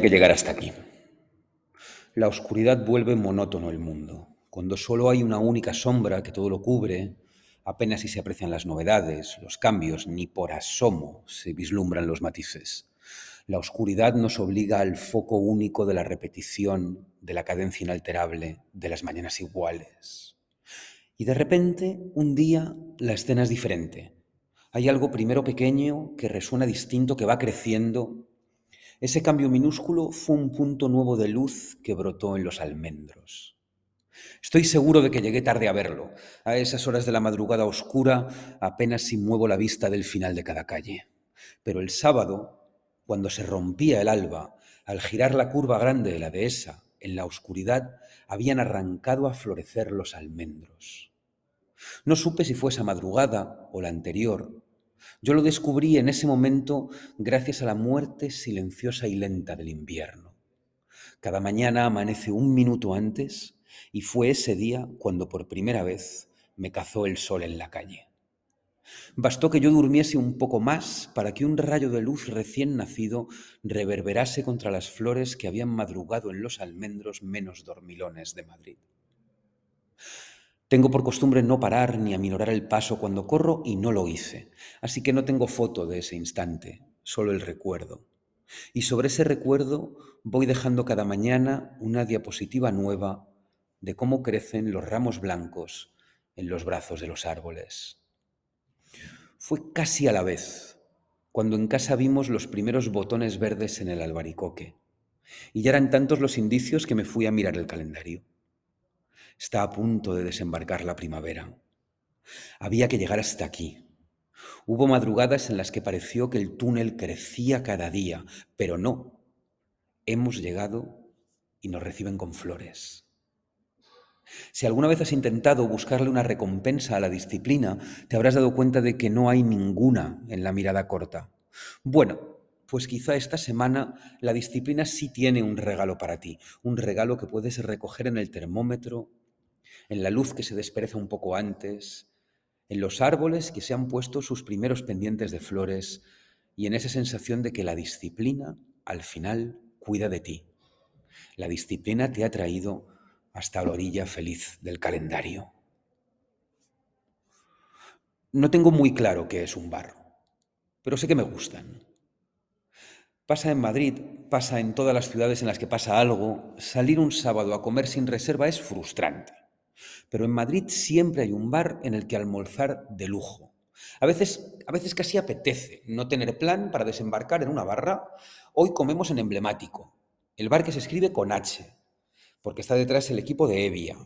que llegar hasta aquí. La oscuridad vuelve monótono el mundo. Cuando solo hay una única sombra que todo lo cubre, apenas si se aprecian las novedades, los cambios, ni por asomo se vislumbran los matices. La oscuridad nos obliga al foco único de la repetición, de la cadencia inalterable, de las mañanas iguales. Y de repente, un día, la escena es diferente. Hay algo primero pequeño que resuena distinto, que va creciendo. Ese cambio minúsculo fue un punto nuevo de luz que brotó en los almendros. Estoy seguro de que llegué tarde a verlo. A esas horas de la madrugada oscura apenas si muevo la vista del final de cada calle. Pero el sábado, cuando se rompía el alba, al girar la curva grande de la dehesa, en la oscuridad habían arrancado a florecer los almendros. No supe si fue esa madrugada o la anterior. Yo lo descubrí en ese momento gracias a la muerte silenciosa y lenta del invierno. Cada mañana amanece un minuto antes y fue ese día cuando por primera vez me cazó el sol en la calle. Bastó que yo durmiese un poco más para que un rayo de luz recién nacido reverberase contra las flores que habían madrugado en los almendros menos dormilones de Madrid. Tengo por costumbre no parar ni aminorar el paso cuando corro y no lo hice, así que no tengo foto de ese instante, solo el recuerdo. Y sobre ese recuerdo voy dejando cada mañana una diapositiva nueva de cómo crecen los ramos blancos en los brazos de los árboles. Fue casi a la vez, cuando en casa vimos los primeros botones verdes en el albaricoque, y ya eran tantos los indicios que me fui a mirar el calendario. Está a punto de desembarcar la primavera. Había que llegar hasta aquí. Hubo madrugadas en las que pareció que el túnel crecía cada día, pero no. Hemos llegado y nos reciben con flores. Si alguna vez has intentado buscarle una recompensa a la disciplina, te habrás dado cuenta de que no hay ninguna en la mirada corta. Bueno, pues quizá esta semana la disciplina sí tiene un regalo para ti, un regalo que puedes recoger en el termómetro, en la luz que se despereza un poco antes, en los árboles que se han puesto sus primeros pendientes de flores y en esa sensación de que la disciplina al final cuida de ti. La disciplina te ha traído hasta la orilla feliz del calendario. No tengo muy claro qué es un bar, pero sé que me gustan. Pasa en Madrid, pasa en todas las ciudades en las que pasa algo, salir un sábado a comer sin reserva es frustrante. Pero en Madrid siempre hay un bar en el que almorzar de lujo. A veces, a veces casi apetece no tener plan para desembarcar en una barra. Hoy comemos en emblemático, el bar que se escribe con H, porque está detrás el equipo de Evia,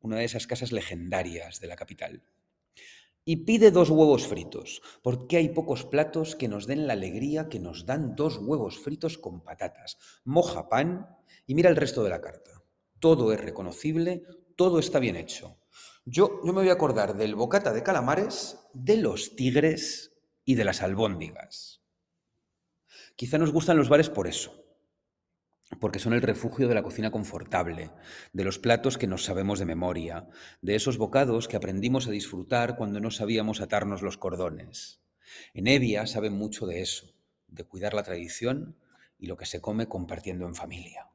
una de esas casas legendarias de la capital. Y pide dos huevos fritos, porque hay pocos platos que nos den la alegría que nos dan dos huevos fritos con patatas. Moja pan y mira el resto de la carta. Todo es reconocible, todo está bien hecho. Yo, yo me voy a acordar del bocata de calamares, de los tigres y de las albóndigas. Quizá nos gustan los bares por eso, porque son el refugio de la cocina confortable, de los platos que nos sabemos de memoria, de esos bocados que aprendimos a disfrutar cuando no sabíamos atarnos los cordones. En Evia saben mucho de eso, de cuidar la tradición y lo que se come compartiendo en familia.